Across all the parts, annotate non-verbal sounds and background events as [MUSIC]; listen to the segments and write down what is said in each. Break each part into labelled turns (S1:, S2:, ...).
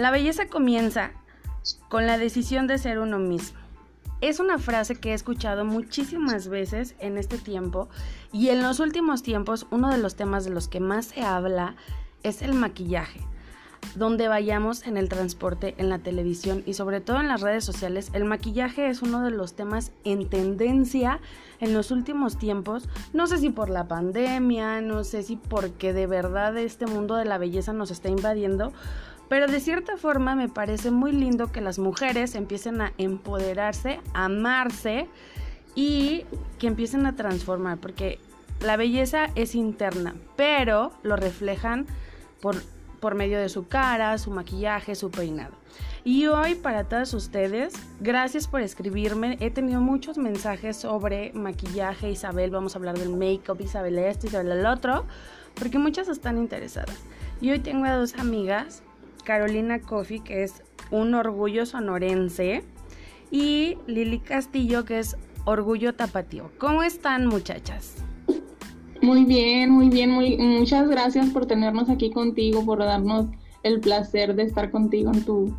S1: La belleza comienza con la decisión de ser uno mismo. Es una frase que he escuchado muchísimas veces en este tiempo y en los últimos tiempos uno de los temas de los que más se habla es el maquillaje. Donde vayamos en el transporte, en la televisión y sobre todo en las redes sociales, el maquillaje es uno de los temas en tendencia en los últimos tiempos. No sé si por la pandemia, no sé si porque de verdad este mundo de la belleza nos está invadiendo, pero de cierta forma me parece muy lindo que las mujeres empiecen a empoderarse, a amarse y que empiecen a transformar, porque la belleza es interna, pero lo reflejan por, por medio de su cara, su maquillaje, su peinado. Y hoy para todos ustedes, gracias por escribirme. He tenido muchos mensajes sobre maquillaje, Isabel, vamos a hablar del make-up, Isabel esto, Isabel el otro, porque muchas están interesadas. Y hoy tengo a dos amigas Carolina Coffee, que es un orgullo sonorense, y Lili Castillo, que es orgullo tapatío. ¿Cómo están, muchachas?
S2: Muy bien, muy bien, muy, muchas gracias por tenernos aquí contigo, por darnos el placer de estar contigo en tu,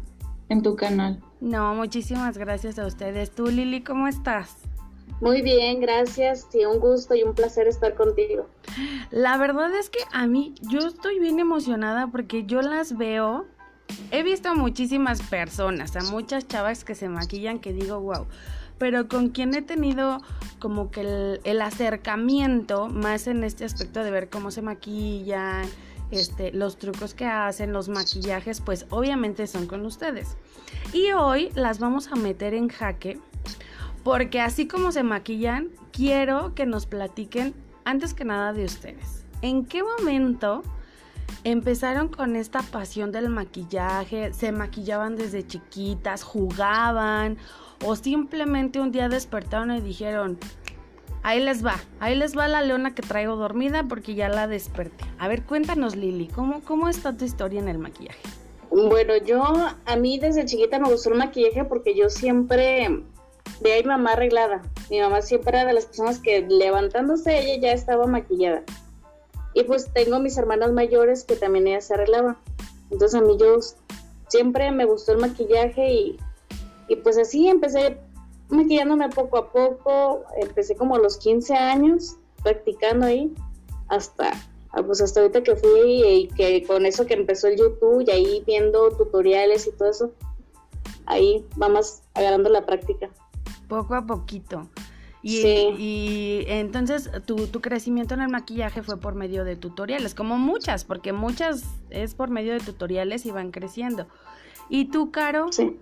S2: en tu canal.
S1: No, muchísimas gracias a ustedes. Tú, Lili, ¿cómo estás?
S3: Muy bien, gracias. Sí, un gusto y un placer estar contigo.
S1: La verdad es que a mí, yo estoy bien emocionada porque yo las veo. He visto a muchísimas personas, a muchas chavas que se maquillan que digo, wow. Pero con quien he tenido como que el, acercamiento más en este aspecto de ver cómo se maquillan, este, los trucos que hacen, los maquillajes, pues obviamente son con ustedes. Y hoy las vamos a meter en jaque porque así como se maquillan, quiero que nos platiquen antes que nada de ustedes. ¿En qué momento empezaron con esta pasión del maquillaje? ¿Se maquillaban desde chiquitas? ¿Jugaban? ¿O simplemente un día despertaron y dijeron, ahí les va, ahí les va la leona que traigo dormida porque ya la desperté? A ver, cuéntanos Lili, ¿cómo, cómo está tu historia en el maquillaje?
S3: Bueno, yo a mí desde chiquita me gustó el maquillaje porque yo siempre de ahí mamá arreglada. Mi mamá siempre era de las personas que levantándose ella ya estaba maquillada. Y pues tengo mis hermanas mayores que también ellas se arreglaban. Entonces a mí yo siempre me gustó el maquillaje y, y pues así empecé maquillándome poco a poco. Empecé como a los 15 años practicando ahí hasta pues hasta ahorita que fui y que con eso que empezó el YouTube y ahí viendo tutoriales y todo eso, ahí vamos agarrando la práctica
S1: poco a poquito. Y, entonces tu, tu, crecimiento en el maquillaje fue por medio de tutoriales, como muchas, porque muchas es por medio de tutoriales y van creciendo. ¿Y tú, Caro?
S2: Sí.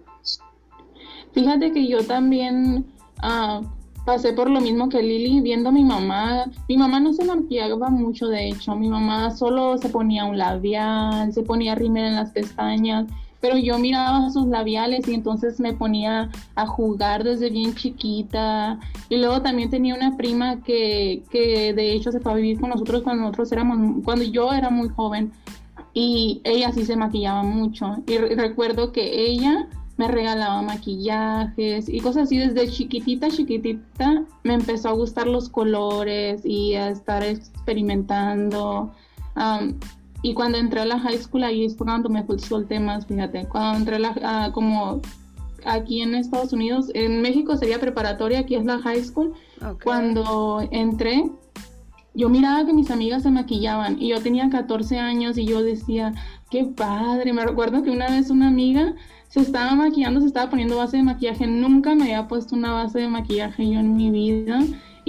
S2: Fíjate que yo también ah, pasé por lo mismo que Lili, viendo a mi mamá. Mi mamá no se maquillaba mucho, de hecho. Mi mamá solo se ponía un labial, se ponía rímel en las pestañas pero yo miraba sus labiales y entonces me ponía a jugar desde bien chiquita. Y luego también tenía una prima que, que de hecho se fue a vivir con nosotros cuando nosotros éramos, cuando yo era muy joven. Y ella sí se maquillaba mucho. Y recuerdo que ella me regalaba maquillajes y cosas así desde chiquitita, chiquitita me empezó a gustar los colores y a estar experimentando. Y cuando entré a la high school, ahí es cuando me solté más, fíjate. Cuando entré a la, como aquí en Estados Unidos, en México sería preparatoria, aquí es la high school. Cuando entré, yo miraba que mis amigas se maquillaban y yo tenía 14 años y yo decía, qué padre. Me recuerdo que una vez una amiga se estaba maquillando, se estaba poniendo base de maquillaje. Nunca me había puesto una base de maquillaje yo en mi vida.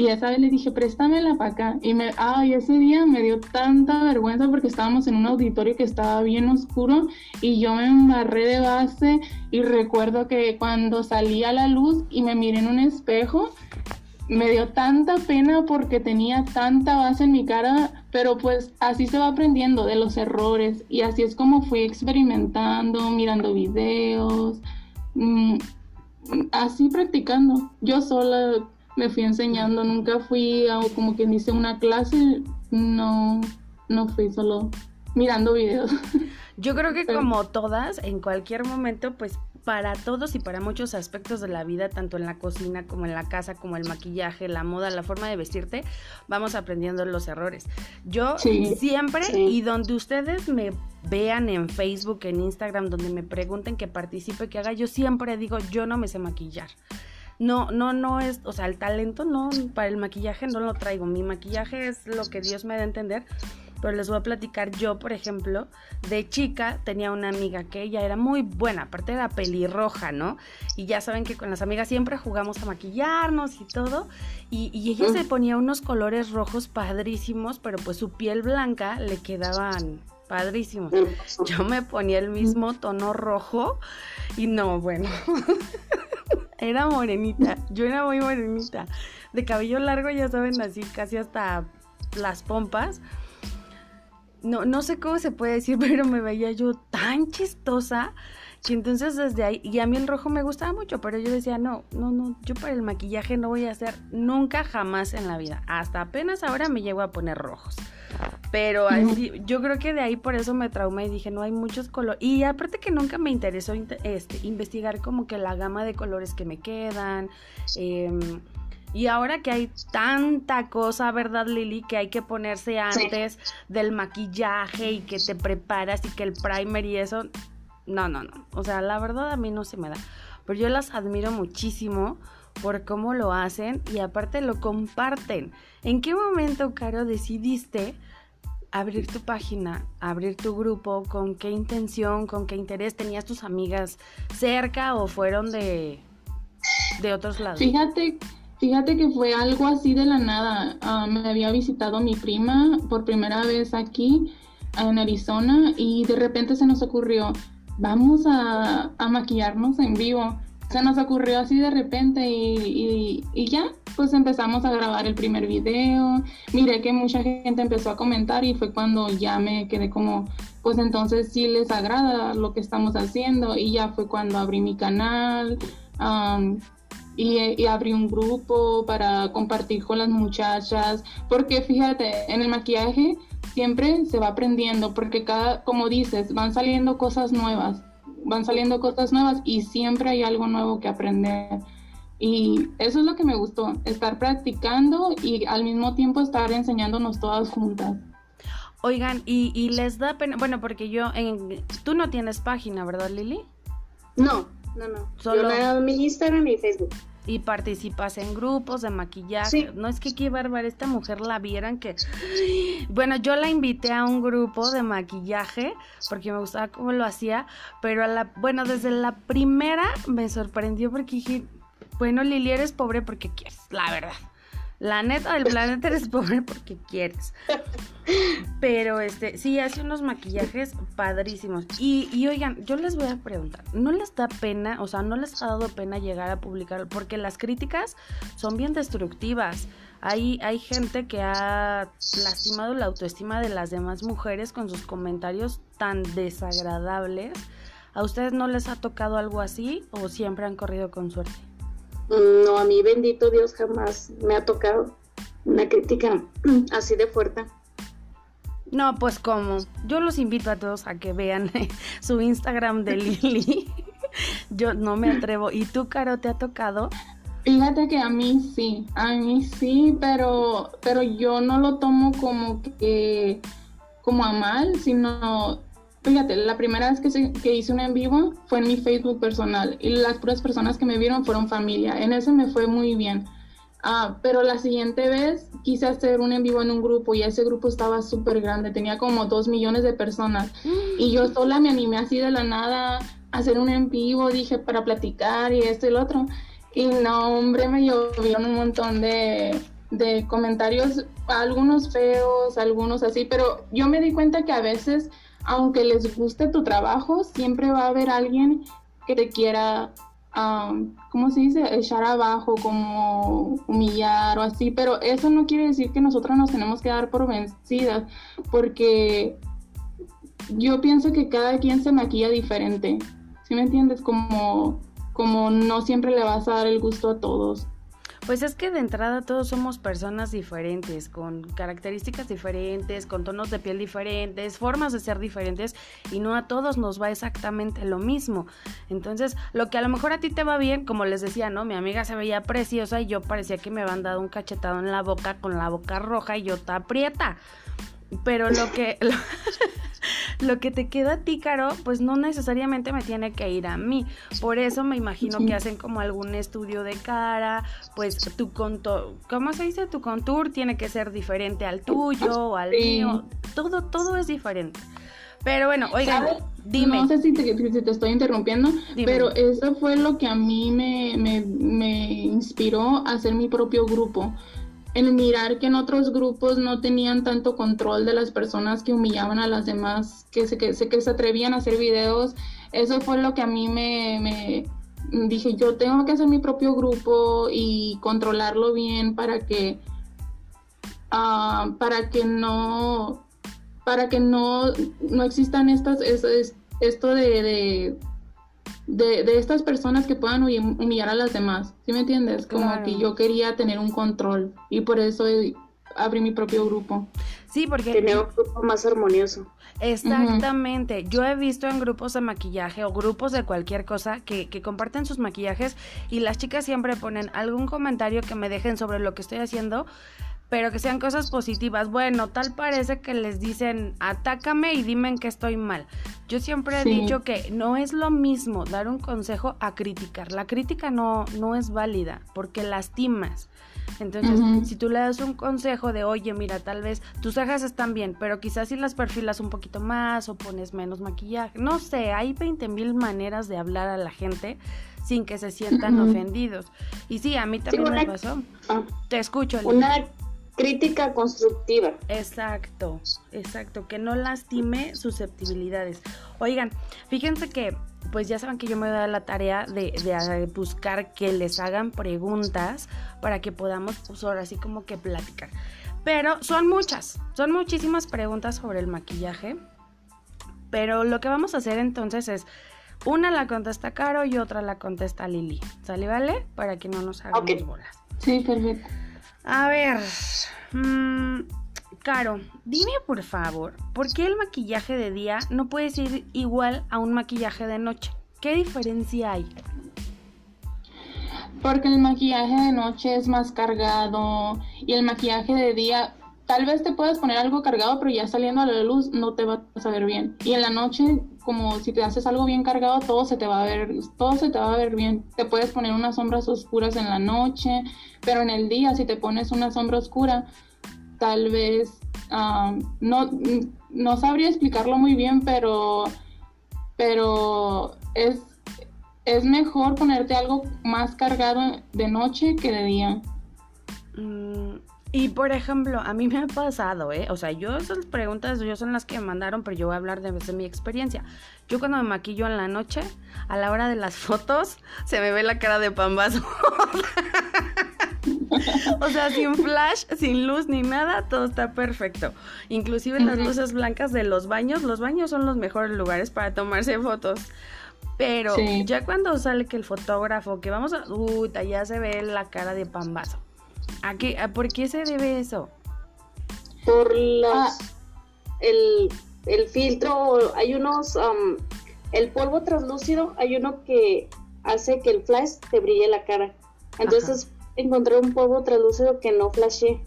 S2: Y esa vez le dije, préstamela para acá. Y me, ay, ese día me dio tanta vergüenza porque estábamos en un auditorio que estaba bien oscuro y yo me embarré de base. Y recuerdo que cuando salí a la luz y me miré en un espejo, me dio tanta pena porque tenía tanta base en mi cara, pero pues así se va aprendiendo de los errores y así es como fui experimentando, mirando videos, mm, así practicando. Yo sola me fui enseñando, nunca fui a como quien dice una clase, no, no fui solo mirando videos. [LAUGHS]
S1: Yo creo que como todas, en cualquier momento, pues para todos y para muchos aspectos de la vida, tanto en la cocina como en la casa, como el maquillaje, la moda, la forma de vestirte, vamos aprendiendo los errores. Yo siempre y donde ustedes me vean en Facebook, en Instagram, donde me pregunten que participe, que haga, yo siempre digo, yo no me sé maquillar. No, no, no es, o sea, el talento no, para el maquillaje no lo traigo. Mi maquillaje es lo que Dios me da a entender pero les voy a platicar yo, por ejemplo, de chica tenía una amiga que ella era muy buena, aparte era pelirroja, ¿no? Y ya saben que con las amigas siempre jugamos a maquillarnos y todo, y, ella se ponía unos colores rojos padrísimos, pero pues su piel blanca le quedaban padrísimos. Yo me ponía el mismo tono rojo y no, bueno, [LAUGHS] era morenita, yo era muy morenita, de cabello largo, ya saben, así casi hasta las pompas no, no sé cómo se puede decir, [LAUGHS] pero me veía yo tan chistosa que entonces desde ahí, y a mí el rojo me gustaba mucho, pero yo decía, no, no, no, yo para el maquillaje no voy a hacer nunca jamás en la vida. Hasta apenas ahora me llego a poner rojos. Pero yo creo que de ahí por eso me traumé y dije, no hay muchos colores. Y aparte que nunca me interesó este, investigar como que la gama de colores que me quedan. Eh, y ahora que hay tanta cosa, ¿verdad, Lili? Que hay que ponerse antes del maquillaje y que te preparas y que el primer y eso. No, no, no. O sea, la verdad a mí no se me da. Pero yo las admiro muchísimo por cómo lo hacen y aparte lo comparten. ¿En qué momento, Caro, decidiste abrir tu página, abrir tu grupo? ¿Con qué intención, con qué interés? ¿Tenías tus amigas cerca o fueron de, de otros lados?
S2: Fíjate Fíjate que fue algo así de la nada. Ah, me había visitado mi prima por primera vez aquí en Arizona y de repente se nos ocurrió, vamos a, maquillarnos en vivo. Se nos ocurrió así de repente y, y, ya, pues empezamos a grabar el primer video. Miré que mucha gente empezó a comentar y fue cuando ya me quedé como, pues entonces sí les agrada lo que estamos haciendo y ya fue cuando abrí mi canal y, abrí un grupo para compartir con las muchachas, porque fíjate, en el maquillaje siempre se va aprendiendo, porque cada, como dices, van saliendo cosas nuevas, van saliendo cosas nuevas y siempre hay algo nuevo que aprender. Y eso es lo que me gustó, estar practicando y al mismo tiempo estar enseñándonos todas juntas.
S1: Oigan, y, les da pena, bueno, porque yo, en, tú no tienes página, ¿verdad, Lili?
S3: No, no, no. Solo yo mi Instagram y Facebook.
S1: Y participas en grupos de maquillaje. No es que qué bárbara esta mujer la vieran que. [GASPS] Bueno, yo la invité a un grupo de maquillaje porque me gustaba cómo lo hacía. Pero a la. Bueno, desde la primera me sorprendió porque dije. Bueno, Lili, eres pobre porque quieres, la verdad. La neta del planeta eres pobre porque quieres. [LAUGHS] Pero este, sí, hace unos maquillajes padrísimos. Y, oigan, yo les voy a preguntar, ¿no les da pena, o sea, no les ha dado pena llegar a publicar? Porque las críticas son bien destructivas. Hay, hay gente que ha lastimado la autoestima de las demás mujeres con sus comentarios tan desagradables. ¿A ustedes no les ha tocado algo así o siempre han corrido con suerte?
S3: No, a mí bendito Dios jamás me ha tocado una crítica [CLEARS THROAT] así de fuerte.
S1: No, pues como. Yo los invito a todos a que vean [LAUGHS] su Instagram de Lili. [LAUGHS] Yo no me atrevo. ¿Y tú, Caro, te ha tocado?
S2: Fíjate que a mí sí, a mí sí, pero, pero yo no lo tomo como que como a mal, sino Fíjate, la primera vez que, que hice un en vivo fue en mi Facebook personal y las puras personas que me vieron fueron familia. En ese me fue muy bien. Ah, pero la siguiente vez quise hacer un en vivo en un grupo y ese grupo estaba súper grande, tenía como dos millones de personas. Y yo [GASPS] sola me animé así de la nada a hacer un en vivo, dije, para platicar y esto y lo otro. Y no, hombre, me llovieron un montón de, de comentarios, algunos feos, algunos así, pero yo me di cuenta que a veces aunque les guste tu trabajo, siempre va a haber alguien que te quiera, ¿cómo se dice?, echar abajo, como humillar o así, pero eso no quiere decir que nosotros nos tenemos que dar por vencidas, porque yo pienso que cada quien se maquilla diferente, ¿sí me entiendes? Como, como no siempre le vas a dar el gusto a todos.
S1: Pues es que de entrada todos somos personas diferentes, con características diferentes, con tonos de piel diferentes, formas de ser diferentes y no a todos nos va exactamente lo mismo. Entonces, lo que a lo mejor a ti te va bien, como les decía, ¿no? Mi amiga se veía preciosa y yo parecía que me habían dado un cachetado en la boca con la boca roja y yo está aprieta. Pero lo que [LAUGHS] lo, que te queda a ti, Caro, pues no necesariamente me tiene que ir a mí. Por eso me imagino que hacen como algún estudio de cara, pues tu contour, ¿cómo se dice? Tu contour tiene que ser diferente al tuyo o al mío. Todo, todo es diferente. Pero bueno, oiga, dime.
S2: No sé si te, estoy interrumpiendo, pero eso fue lo que a mí me, me, me inspiró a hacer mi propio grupo el mirar que en otros grupos no tenían tanto control de las personas que humillaban a las demás, que se, que, que se atrevían a hacer videos, eso fue lo que a mí me, dije, yo tengo que hacer mi propio grupo y controlarlo bien para que, uh, para que no, para que no, no existan estas, esto de de, de, estas personas que puedan humillar a las demás, ¿sí me entiendes? Como que yo quería tener un control y por eso abrí mi propio grupo.
S1: Sí, porque...
S3: Tener un grupo más armonioso.
S1: Exactamente. Yo he visto en grupos de maquillaje o grupos de cualquier cosa que, que, comparten sus maquillajes y las chicas siempre ponen algún comentario que me dejen sobre lo que estoy haciendo pero que sean cosas positivas. Bueno, tal parece que les dicen, atácame y dime en que estoy mal. Yo siempre he dicho que no es lo mismo dar un consejo a criticar. La crítica no, no es válida porque lastimas. Entonces, si tú le das un consejo de, oye, mira, tal vez tus cejas están bien, pero quizás si las perfilas un poquito más o pones menos maquillaje, no sé, hay 20 mil maneras de hablar a la gente sin que se sientan ofendidos. Y sí, a mí también me pasó. Ah. Te escucho.
S3: Una crítica constructiva.
S1: Exacto, exacto, que no lastime susceptibilidades. Oigan, fíjense que, pues ya saben que yo me voy a dar la tarea de, de buscar que les hagan preguntas para que podamos, pues ahora sí como que platicar. Pero son muchas, son muchísimas preguntas sobre el maquillaje. Pero lo que vamos a hacer entonces es, una la contesta Caro y otra la contesta Lili. ¿Sale, vale? Para que no nos hagamos bolas.
S2: Sí, perfecto.
S1: A ver, mmm, Caro, dime por favor, ¿por qué el maquillaje de día no puede ser igual a un maquillaje de noche? ¿Qué diferencia hay?
S2: Porque el maquillaje de noche es más cargado y el maquillaje de día tal vez te puedas poner algo cargado, pero ya saliendo a la luz no te va a ver bien. Y en la noche, como si te haces algo bien cargado, todo se te va a ver, todo se te va a ver bien. Te puedes poner unas sombras oscuras en la noche, pero en el día, si te pones una sombra oscura, tal vez no, no sabría explicarlo muy bien, pero, pero es, es mejor ponerte algo más cargado de noche que de día.
S1: Mm, y por ejemplo, a mí me ha pasado, ¿eh? O sea, yo esas preguntas yo son las que me mandaron, pero yo voy a hablar de, mi experiencia. Yo cuando me maquillo en la noche, a la hora de las fotos, se me ve la cara de pambazo. [LAUGHS] o sea, sin flash, sin luz ni nada, todo está perfecto. Inclusive las luces blancas de los baños, los baños son los mejores lugares para tomarse fotos. Pero ya cuando sale que el fotógrafo, que vamos a... Uy, ya se ve la cara de pambazo. ¿A qué, ¿Por qué se debe eso?
S3: Por las, ah. el, el, filtro, hay unos, um, el polvo translúcido, hay uno que hace que el flash te brille la cara. Entonces encontré un polvo translúcido que no flashe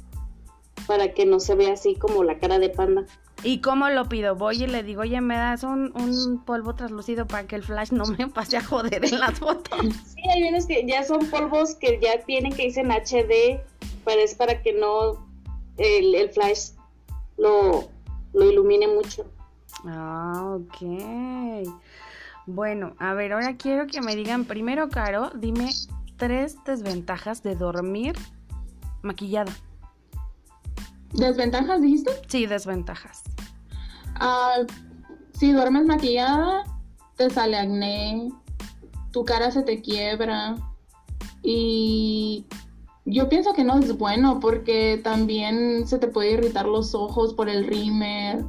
S3: para que no se vea así como la cara de panda.
S1: ¿Y cómo lo pido? Voy y le digo, oye, ¿me das un, un polvo translúcido para que el flash no me pase a joder en las fotos?
S3: Sí, hay unos que ya son polvos que ya tienen que dicen HD, pero es para que no el, flash lo, lo ilumine mucho.
S1: Ah, ok. Bueno, a ver, ahora quiero que me digan primero, Caro, dime tres desventajas de dormir maquillada.
S2: ¿Desventajas dijiste?
S1: Sí, desventajas.
S2: Ah, si duermes maquillada, te sale acné, tu cara se te quiebra y yo pienso que no es bueno porque también se te puede irritar los ojos por el rímel.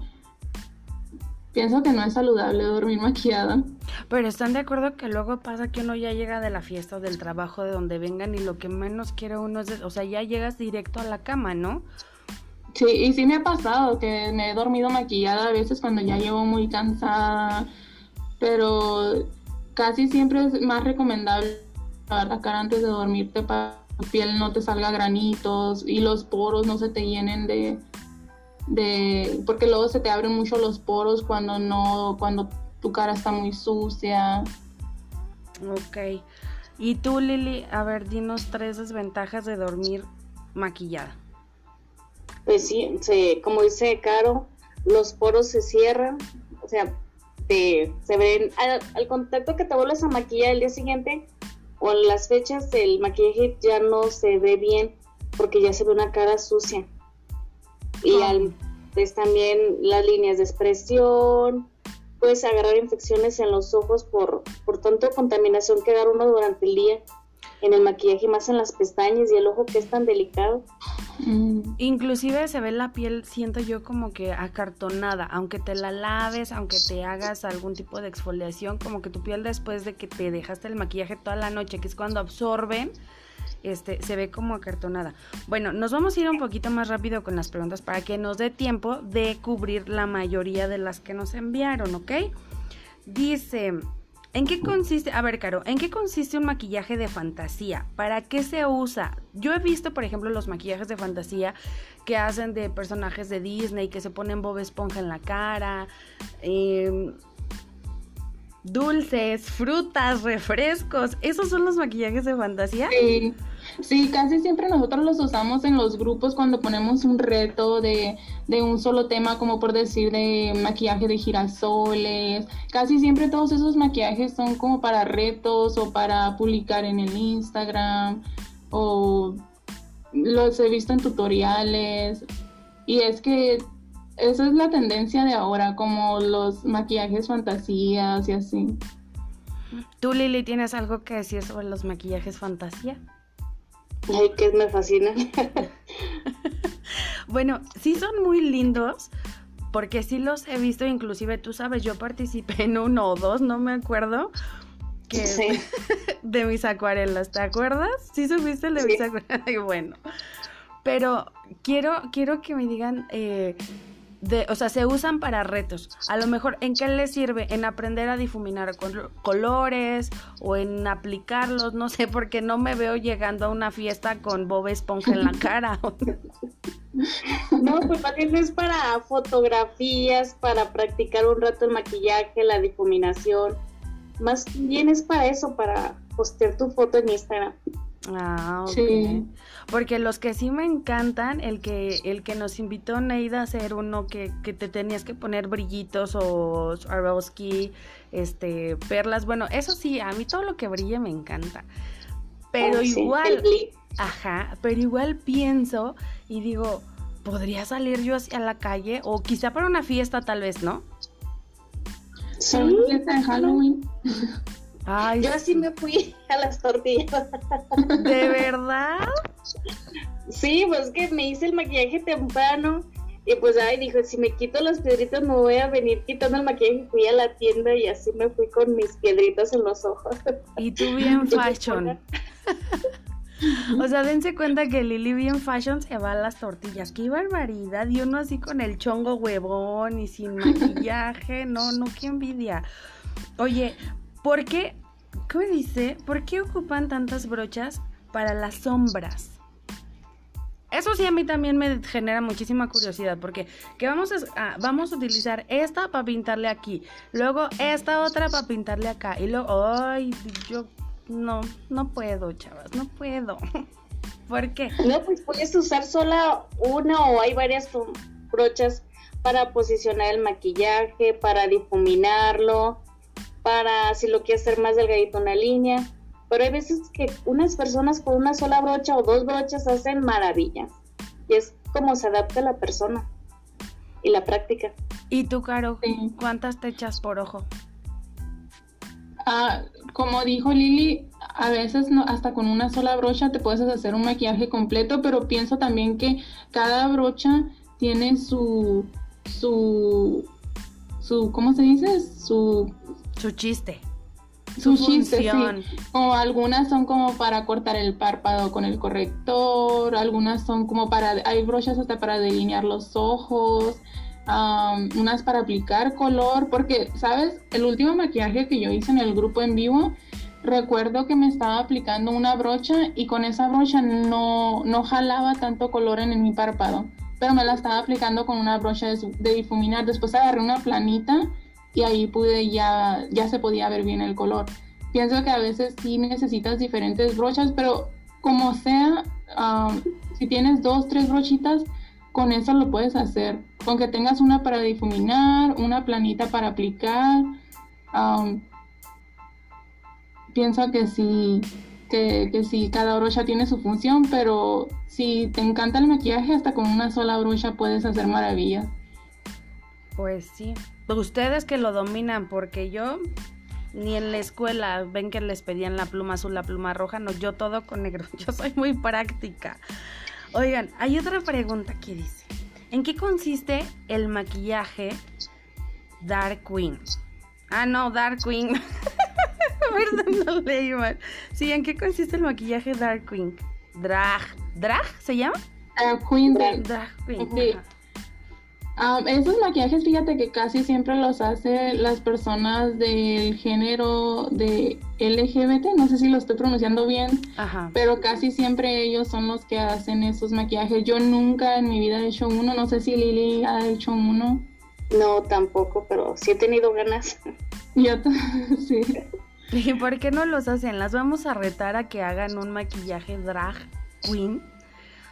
S2: Pienso que no es saludable dormir maquillada.
S1: Pero están de acuerdo que luego pasa que uno ya llega de la fiesta o del trabajo de donde vengan y lo que menos quiere uno es, o sea, ya llegas directo a la cama, ¿no?
S2: Sí, y sí me ha pasado que me he dormido maquillada a veces cuando ya llevo muy cansada, pero casi siempre es más recomendable lavar la cara antes de dormirte para la piel no te salga granitos y los poros no se te llenen de, de porque luego se te abren mucho los poros cuando no cuando tu cara está muy sucia.
S1: Ok. Y tú, Lili, a ver, dinos tres desventajas de dormir maquillada.
S3: Pues sí, se, como dice Caro, los poros se cierran, o sea, te, se ven al, contacto que te vuelves a maquillar el día siguiente o en las fechas del maquillaje ya no se ve bien porque ya se ve una cara sucia. Y al, pues también las líneas de expresión, puedes agarrar infecciones en los ojos por, por tanto contaminación que da uno durante el día en el maquillaje, más en las pestañas y el ojo que es tan delicado.
S1: Mm. Inclusive se ve la piel, siento yo como que acartonada, aunque te la laves, aunque te hagas algún tipo de exfoliación, como que tu piel después de que te dejaste el maquillaje toda la noche, que es cuando absorben, este, se ve como acartonada. Bueno, nos vamos a ir un poquito más rápido con las preguntas para que nos dé tiempo de cubrir la mayoría de las que nos enviaron, ¿ok? Dice, ¿En qué consiste? A ver, Caro, ¿en qué consiste un maquillaje de fantasía? ¿Para qué se usa? Yo he visto, por ejemplo, los maquillajes de fantasía que hacen de personajes de Disney, que se ponen Bob Esponja en la cara, em, dulces, frutas, [LAUGHS] refrescos. ¿Esos son los maquillajes de fantasía?
S2: Sí. Sí, casi siempre nosotros los usamos en los grupos cuando ponemos un reto de, de, un solo tema, como por decir de maquillaje de girasoles. Casi siempre todos esos maquillajes son como para retos o para publicar en el Instagram o los he visto en tutoriales. Y es que esa es la tendencia de ahora, como los maquillajes fantasías y así.
S1: ¿Tú, Lili, tienes algo que decir sobre los maquillajes fantasía?
S3: Ay, que me fascina. [LAUGHS]
S1: bueno, sí son muy lindos, porque sí los he visto, inclusive tú sabes, yo participé en uno o dos, no me acuerdo. Que sí. [LAUGHS] de mis acuarelas, ¿te acuerdas? Sí subiste el de mis acuarelas, [LAUGHS] bueno. Pero quiero, quiero que me digan eh, o sea, se usan para retos. A lo mejor, ¿en qué les sirve? En aprender a difuminar colores o en aplicarlos, no sé, porque no me veo llegando a una fiesta con Bob Esponja en la [LAUGHS] cara.
S3: no, pues más es para fotografías, para practicar un rato el maquillaje, la difuminación. Más bien es para eso, para postear tu foto en Instagram.
S1: Ah, ok. Porque los que sí me encantan, el que, el que nos invitó Neida a hacer uno que, que te tenías que poner brillitos o Swarovski, este, perlas, bueno, eso sí, a mí todo lo que brille me encanta. Pero oh, igual, ajá, pero igual pienso y digo, ¿podría salir yo hacia la calle? O quizá para una fiesta tal vez, ¿no?
S2: Sí, fiesta de Halloween. [LAUGHS]
S3: Ay, Yo sí me fui [LAUGHS] a las tortillas.
S1: ¿De verdad?
S3: Sí, pues que me hice el maquillaje temprano y pues ay, dijo, si me quito las piedritas me voy a venir quitando el maquillaje. Fui a la tienda y así me fui con mis piedritas en los ojos.
S1: Y tú bien [LAUGHS] fashion. [LAUGHS] O sea, dense cuenta que Lili bien fashion se va a las tortillas. ¡Qué barbaridad! Y uno así con el chongo huevón y sin maquillaje. No, no, qué envidia. Oye, ¿Por qué? ¿Cómo dice? ¿Por qué ocupan tantas brochas para las sombras? Eso sí a mí también me genera muchísima curiosidad porque que vamos a, vamos a utilizar esta para pintarle aquí, luego esta otra para pintarle acá y luego, ay, yo no, no puedo, chavas, no puedo. [LAUGHS] ¿Por qué?
S3: No, pues puedes usar sola una o hay varias brochas para posicionar el maquillaje, para difuminarlo, para si lo quieres hacer más delgadito una línea. Pero hay veces que unas personas con una sola brocha o dos brochas hacen maravillas. Y es como se adapta a la persona y la práctica.
S1: ¿Y tú, Caro, cuántas te echas por ojo?
S2: Ah, como dijo Lili, a veces no, hasta con una sola brocha te puedes hacer un maquillaje completo, pero pienso también que cada brocha tiene su, su, su, ¿cómo se dice? Su
S1: Su chiste.
S2: Su, chiste, sí. O algunas son como para cortar el párpado con el corrector, algunas son como para, hay brochas hasta para delinear los ojos, unas para aplicar color, porque, ¿sabes? El último maquillaje que yo hice en el grupo en vivo, recuerdo que me estaba aplicando una brocha y con esa brocha no, no jalaba tanto color en, mi párpado, pero me la estaba aplicando con una brocha de, difuminar. Después agarré una planita y ahí pude ya, ya se podía ver bien el color. Pienso que a veces sí necesitas diferentes brochas, pero como sea, si tienes dos, tres brochitas, con eso lo puedes hacer. Con que tengas una para difuminar, una planita para aplicar. pienso que sí, que, que sí, cada brocha tiene su función, pero si te encanta el maquillaje, hasta con una sola brocha puedes hacer maravillas.
S1: Pues sí. Ustedes que lo dominan, porque yo ni en la escuela ven que les pedían la pluma azul, la pluma roja, no, yo todo con negro. [LAUGHS] Yo soy muy práctica. Oigan, hay otra pregunta que dice, ¿en qué consiste el maquillaje Dark Queen? Ah, no, Dark Queen. [LAUGHS] Perdón, no leí mal. Sí, ¿en qué consiste el maquillaje Dark Queen? Drag. ¿Drag se llama?
S2: Dark Queen. Drag, Queen. Um, esos maquillajes, fíjate que casi siempre los hacen las personas del género de LGBT, no sé si lo estoy pronunciando bien, pero casi siempre ellos son los que hacen esos maquillajes. Yo nunca en mi vida he hecho uno, no sé si Lili ha hecho uno.
S3: No, tampoco, pero sí he tenido ganas.
S2: Yo [LAUGHS] sí. [LAUGHS]
S1: ¿Y por qué no los hacen? Las vamos a retar a que hagan un maquillaje drag queen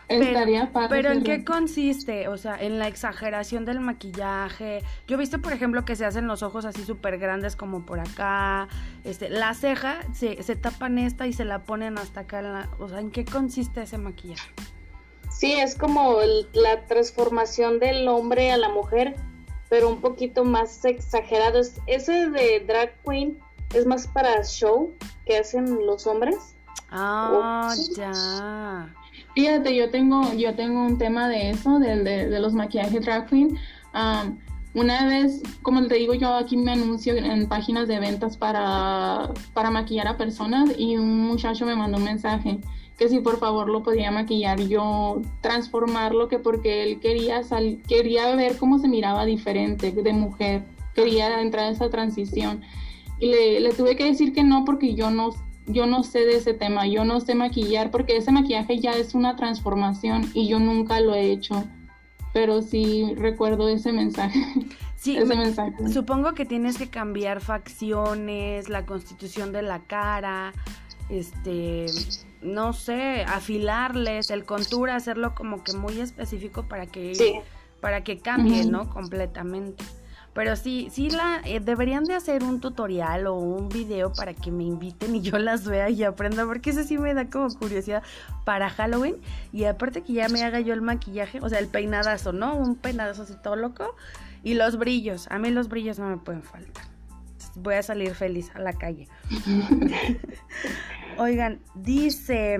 S1: pero, ¿en qué consiste? O sea, en la exageración del maquillaje. Yo he visto, por ejemplo, que se hacen los ojos así súper grandes como por acá. Este, la ceja, se, se tapan esta y se la ponen hasta acá. o sea, ¿en qué consiste ese maquillaje?
S3: Sí, es como la transformación del hombre a la mujer, pero un poquito más exagerado. Ese de drag queen es más para show que hacen los hombres.
S1: Ah, ya.
S2: Fíjate, yo tengo, yo tengo un tema de eso, de, de, los maquillajes drag queen. una vez, como te digo, yo aquí me anuncio en páginas de ventas para, para maquillar a personas y un muchacho me mandó un mensaje que si por favor lo podía maquillar yo, transformarlo, que porque él quería, sal, quería ver cómo se miraba diferente de mujer, quería entrar en esa transición. Y le, le tuve que decir que no porque yo no yo no sé de ese tema, yo no sé maquillar porque ese maquillaje ya es una transformación y yo nunca lo he hecho, pero sí recuerdo ese mensaje. [LAUGHS]
S1: Sí, ese mensaje. supongo que tienes que cambiar facciones, la constitución de la cara, este, no sé, afilarles el contour, hacerlo como que muy específico para que, para que cambie, ¿no? Completamente. Pero sí, sí la eh, deberían de hacer un tutorial o un video para que me inviten y yo las vea y aprenda, porque eso sí me da como curiosidad para Halloween. Y aparte que ya me haga yo el maquillaje, o sea, el peinadazo, ¿no? Un peinadazo así todo loco. Y los brillos, a mí los brillos no me pueden faltar. Voy a salir feliz a la calle. [LAUGHS] Oigan, dice,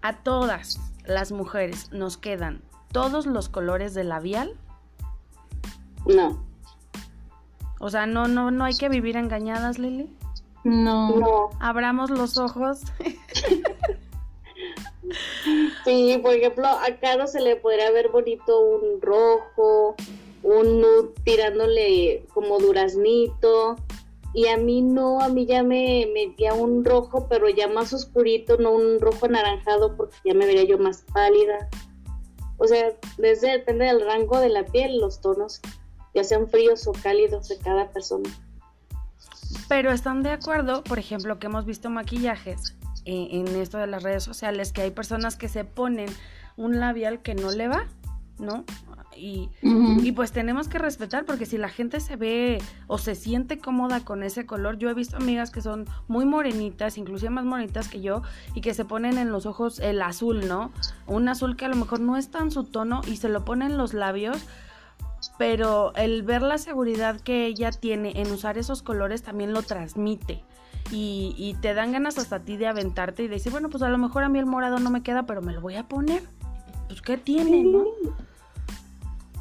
S1: a todas las mujeres nos quedan todos los colores de labial
S3: no.
S1: O sea, no, no, no hay que vivir engañadas, Lili.
S2: No.
S3: No.
S1: Abramos los ojos.
S3: sí, por ejemplo, a Caro se le podría ver bonito un rojo, un nude tirándole como duraznito. Y a mí no, a mí ya me metía un rojo, pero ya más oscurito, no un rojo anaranjado, porque ya me vería yo más pálida. O sea, desde depende del rango de la piel, los tonos ya sean fríos o cálidos de cada persona.
S1: Pero están de acuerdo, por ejemplo, que hemos visto maquillajes eh, en esto de las redes sociales, que hay personas que se ponen un labial que no le va, ¿no? Y, y, pues tenemos que respetar porque si la gente se ve o se siente cómoda con ese color, yo he visto amigas que son muy morenitas, inclusive más morenitas que yo, y que se ponen en los ojos el azul, ¿no? Un azul que a lo mejor no es tan su tono y se lo ponen en los labios pero el ver la seguridad que ella tiene en usar esos colores también lo transmite. Y, te dan ganas hasta a ti de aventarte y decir, bueno, pues a lo mejor a mí el morado no me queda, pero me lo voy a poner. Pues, ¿qué tiene, no?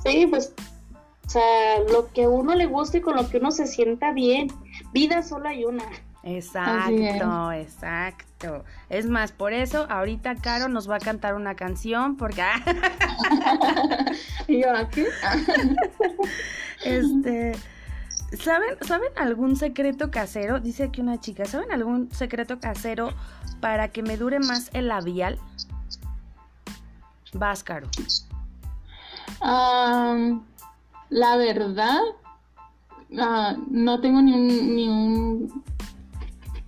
S3: Sí, pues O sea, lo que a uno le guste y con lo que uno se sienta bien. Vida solo hay una.
S1: Exacto, exacto. Es más, por eso ahorita Caro nos va a cantar una canción porque... [LAUGHS]
S2: ¿Y yo aquí? [LAUGHS]
S1: este... ¿Saben, ¿Saben algún secreto casero? Dice aquí una chica, ¿saben algún secreto casero para que me dure más el labial? Vas, Caro.
S2: la verdad, ah, no tengo ni un, ni un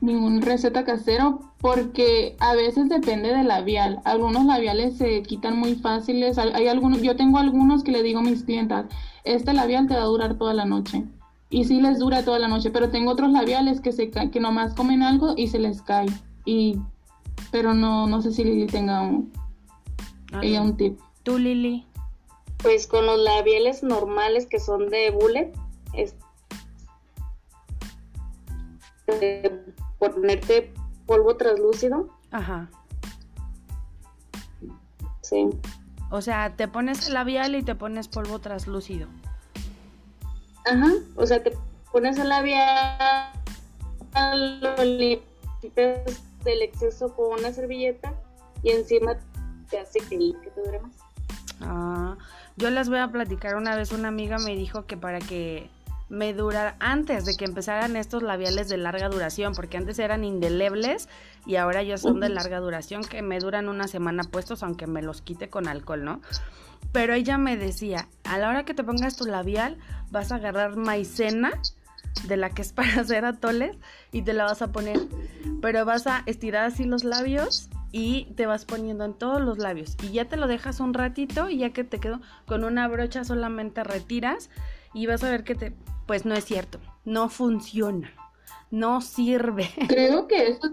S2: ningún receta casero porque a veces depende del labial. Algunos labiales se quitan muy fáciles. Hay algunos, yo tengo algunos que le digo a mis clientas, este labial te va a durar toda la noche. Y sí les dura toda la noche, pero tengo otros labiales que se que nomás comen algo y se les cae. Y pero no no sé si Lili tenga un ah, ella un tip.
S1: ¿Tú Lili?
S3: Pues con los labiales normales que son de bullet, es ponerte polvo translúcido.
S1: Ajá.
S3: Sí.
S1: O sea, te pones el labial y te pones polvo translúcido.
S3: Ajá, o sea, te pones el labial, lo limpias del exceso con una servilleta y encima te hace que, que te dure más.
S1: Ah, yo les voy a platicar una vez, una amiga me dijo que para que me dura antes de que empezaran estos labiales de larga duración, porque antes eran indelebles y ahora ya son de larga duración que me duran una semana puestos, aunque me los quite con alcohol, ¿no? Pero ella me decía, a la hora que te pongas tu labial, vas a agarrar maicena de la que es para [LAUGHS] hacer atoles y te la vas a poner, pero vas a estirar así los labios y te vas poniendo en todos los labios y ya te lo dejas un ratito y ya que te quedó con una brocha solamente retiras y vas a ver que te pues no es cierto, no funciona, no sirve. [LAUGHS]
S2: Creo que eso,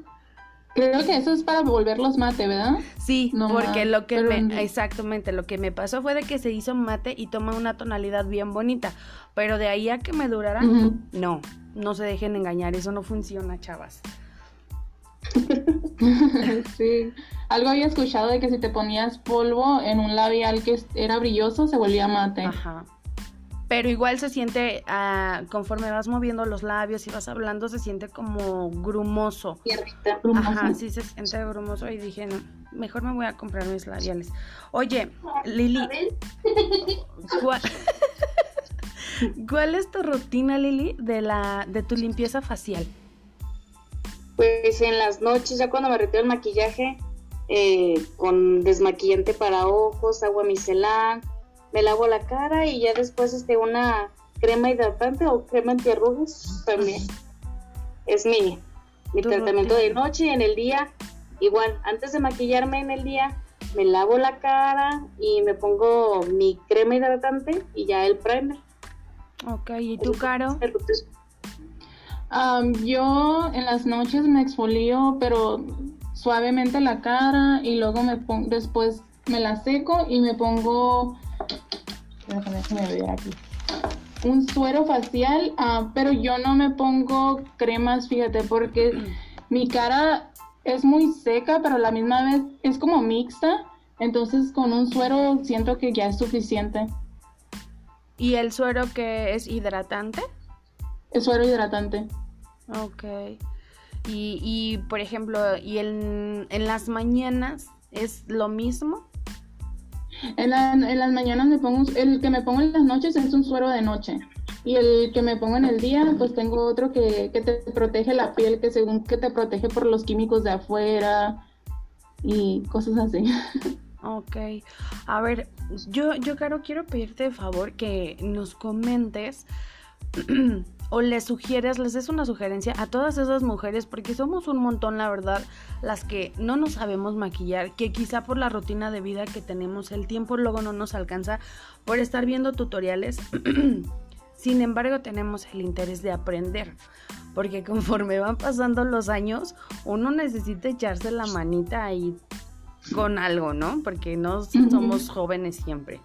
S2: creo que eso es para volverlos mate, ¿verdad?
S1: Sí, porque lo que me, exactamente, lo que me pasó fue de que se hizo mate y toma una tonalidad bien bonita, pero de ahí a que me durara, no, no se dejen engañar, eso no funciona, chavas. [LAUGHS]
S2: sí, algo había escuchado de que si te ponías polvo en un labial que era brilloso, se volvía mate.
S1: Ajá pero igual se siente, ah, conforme vas moviendo los labios y vas hablando, se siente como grumoso.
S3: grumoso.
S1: Ajá, sí se siente grumoso y dije, no, mejor me voy a comprar mis labiales. Oye, Lili, ¿cuál, [LAUGHS] ¿cuál es tu rutina, Lili, de, la, de tu limpieza facial?
S3: Pues en las noches, ya cuando me retiro el maquillaje, eh, con desmaquillante para ojos, agua micelar, me lavo la cara y ya después este una crema hidratante o crema antiarrugas también. Es mi, mi tratamiento de noche y en el día. Igual, antes de maquillarme en el día, me lavo la cara y me pongo mi crema hidratante y ya el primer.
S1: Ok, ¿y tú, Caro?
S2: yo en las noches me exfolio, pero suavemente la cara y luego me pongo, después me la seco y me pongo un suero facial, ah, pero yo no me pongo cremas, fíjate, porque mi cara es muy seca, pero a la misma vez es como mixta. Entonces con un suero siento que ya es suficiente.
S1: ¿Y el suero que es hidratante?
S2: El suero hidratante.
S1: Ok. Y, y por ejemplo, ¿y en, en las mañanas es lo mismo?
S2: En, las mañanas me pongo, el que me pongo en las noches es un suero de noche. Y el que me pongo en el día, pues tengo otro que, te protege la piel, que según que te protege por los químicos de afuera y cosas así. [LAUGHS]
S1: Ok. A ver, yo, yo, Caro, quiero pedirte de favor que nos comentes [CLEARS THROAT] o les sugieres, les des una sugerencia a todas esas mujeres, porque somos un montón, la verdad, las que no nos sabemos maquillar, que quizá por la rutina de vida que tenemos, el tiempo luego no nos alcanza por estar viendo tutoriales. [CLEARS THROAT] Sin embargo, tenemos el interés de aprender, porque conforme van pasando los años, uno necesita echarse la manita ahí con algo, ¿no? Porque no somos jóvenes siempre.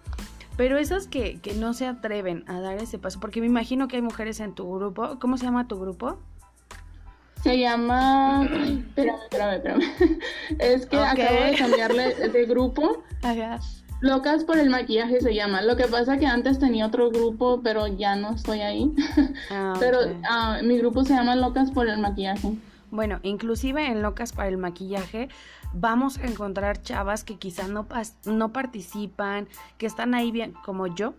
S1: Pero esas que, que no se atreven a dar ese paso, porque me imagino que hay mujeres en tu grupo. ¿Cómo se llama tu grupo?
S2: Se llama. espérame, espérame, espérame. [LAUGHS] Es que acabo de cambiarle de grupo.
S1: Ajá.
S2: Locas por el maquillaje se llama. Lo que pasa que antes tenía otro grupo, pero ya no estoy ahí. Ah, [LAUGHS] pero ah, mi grupo se llama Locas por el maquillaje.
S1: Bueno, inclusive en Locas para el maquillaje vamos a encontrar chavas que quizás no, no participan, que están ahí bien, como yo,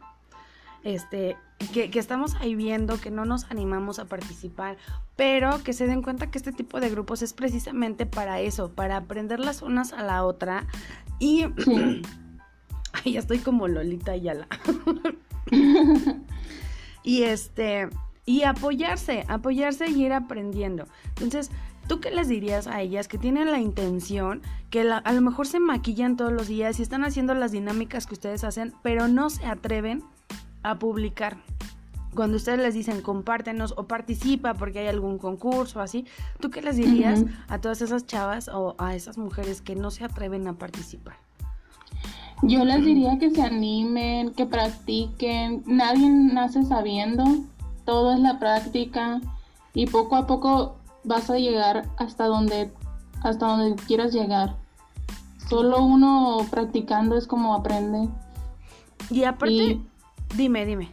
S1: este, que, estamos ahí viendo, que no nos animamos a participar, pero que se den cuenta que este tipo de grupos es precisamente para eso, para aprender las unas a la otra y... [CLEARS THROAT] Ay, ya estoy como Lolita Ayala. [LAUGHS] y este, y apoyarse, apoyarse y ir aprendiendo. Entonces, ¿Tú qué les dirías a ellas que tienen la intención, que a lo mejor se maquillan todos los días y están haciendo las dinámicas que ustedes hacen, pero no se atreven a publicar? Cuando ustedes les dicen compártenos o participa porque hay algún concurso o así, ¿tú qué les dirías a todas esas chavas o a esas mujeres que no se atreven a participar?
S2: Yo les diría que se animen, que practiquen. Nadie nace sabiendo, todo es la práctica y poco a poco vas a llegar hasta donde, hasta donde quieras llegar. Solo uno practicando es como aprende.
S1: Y aparte, dime, dime.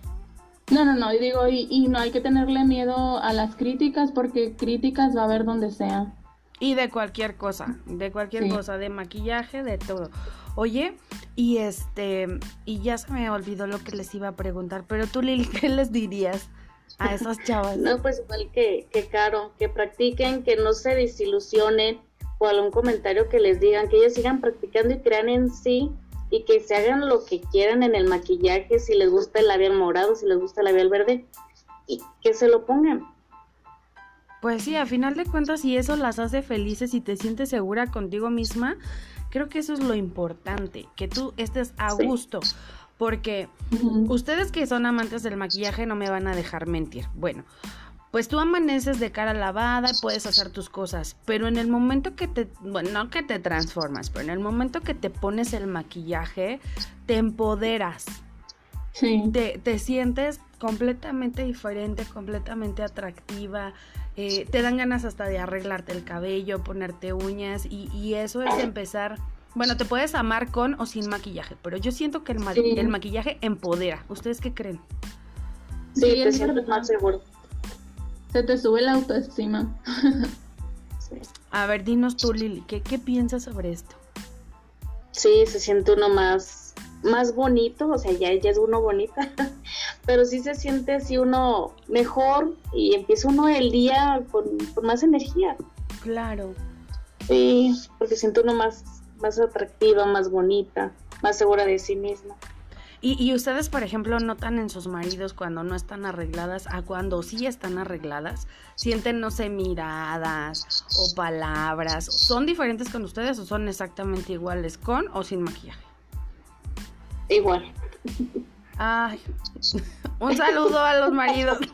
S2: No, no, no, y digo, y, no hay que tenerle miedo a las críticas porque críticas va a haber donde sea.
S1: Y de cualquier cosa, de cualquier cosa, de maquillaje, de todo. Oye, y este, y ya se me olvidó lo que les iba a preguntar, pero tú Lili, [LAUGHS] ¿qué les dirías a esas chavas?
S3: No, pues igual que, que Caro, que practiquen, que no se desilusionen o algún comentario que les digan, que ellos sigan practicando y crean en sí y que se hagan lo que quieran en el maquillaje, si les gusta el labial morado, si les gusta el labial verde, y que se lo pongan.
S1: Pues sí, a final de cuentas, si eso las hace felices y te sientes segura contigo misma, creo que eso es lo importante, que tú estés a gusto. Porque ustedes que son amantes del maquillaje no me van a dejar mentir. Bueno, pues tú amaneces de cara lavada y puedes hacer tus cosas, pero en el momento que te, bueno, no que te transformas, pero en el momento que te pones el maquillaje, te empoderas. Sí. Te, te sientes completamente diferente, completamente atractiva, eh, te dan ganas hasta de arreglarte el cabello, ponerte uñas y, y eso es [CLEARS THROAT] empezar bueno, te puedes amar con o sin maquillaje, pero yo siento que el, el maquillaje empodera. ¿Ustedes qué creen?
S3: Sí, te sientes más seguro.
S2: Se te sube la autoestima.
S1: A ver, dinos tú, Lili, ¿qué, ¿qué piensas sobre esto?
S3: Sí, se siente uno más, más bonito, o sea, ya, ya es uno bonita, [LAUGHS] pero sí se siente así uno mejor y empieza uno el día con, con más energía.
S1: Claro.
S3: Sí, porque siento uno más más atractiva, más bonita, más segura de sí misma.
S1: Y, ustedes, por ejemplo, notan en sus maridos cuando no están arregladas a cuando sí están arregladas, sienten, no sé, miradas o palabras. ¿Son diferentes con ustedes o son exactamente iguales con o sin maquillaje?
S3: Igual.
S1: Ay, [LAUGHS] un saludo a los maridos. [LAUGHS]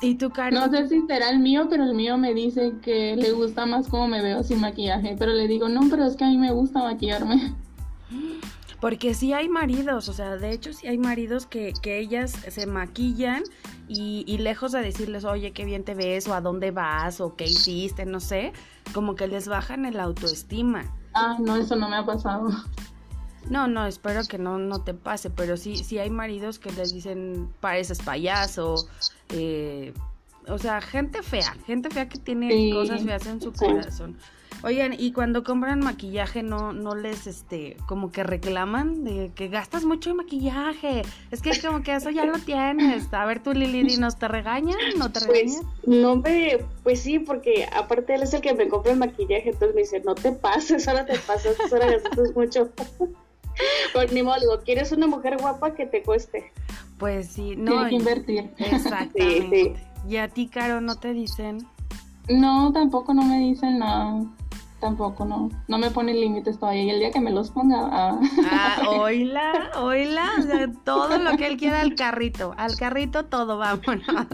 S1: ¿Y tu cara?
S2: No sé si será el mío, pero el mío me dice que le gusta más cómo me veo sin maquillaje. Pero le digo, no, pero es que a mí me gusta maquillarme.
S1: Porque sí hay maridos, o sea, de hecho sí hay maridos que, que ellas se maquillan y, y, lejos de decirles, oye, qué bien te ves, o a dónde vas, o qué hiciste, no sé, como que les bajan el autoestima.
S2: Ah, no, eso no me ha pasado.
S1: No, no, espero que no, no te pase, pero sí, sí hay maridos que les dicen, pareces payaso, eh, o sea, gente fea, gente fea que tiene cosas feas en su corazón. Oigan, y cuando compran maquillaje no no les este como que reclaman de que gastas mucho en maquillaje. Es que como que eso ya lo tienes. A ver tú Lili, ¿nos te regañan? ¿No te pues, regañan?
S3: no me pues sí, porque aparte él es el que me compra el maquillaje, entonces me dice, "No te pases, ahora te pasas, ahora gastas mucho." [LAUGHS] Pues ni modo, digo, ¿quieres una mujer guapa que te cueste?
S1: Pues sí, no.
S2: Tiene que invertir. [LAUGHS]
S1: Exactamente. ¿Y a ti, Caro, no te dicen?
S2: No, tampoco no me dicen nada. Tampoco, no. No me ponen límites todavía. Y el día que me los ponga.
S1: Ah, ah [LAUGHS] oíla, oíla. todo lo que él quiera al carrito. Al carrito todo, vámonos.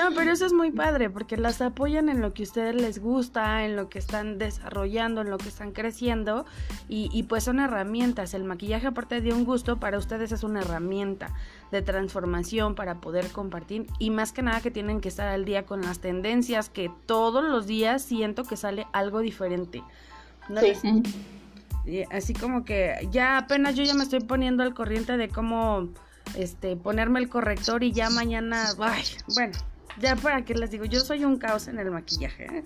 S1: No, pero eso es muy padre porque las apoyan en lo que a ustedes les gusta, en lo que están desarrollando, en lo que están creciendo y, pues son herramientas. El maquillaje aparte de un gusto para ustedes es una herramienta de transformación para poder compartir y más que nada que tienen que estar al día con las tendencias que todos los días siento que sale algo diferente. ¿No
S3: Sí.
S1: les- y así como que ya apenas yo ya me estoy poniendo al corriente de cómo este ponerme el corrector y ya mañana, ay, bueno, ya para qué les digo, yo soy un caos en el maquillaje. ¿eh?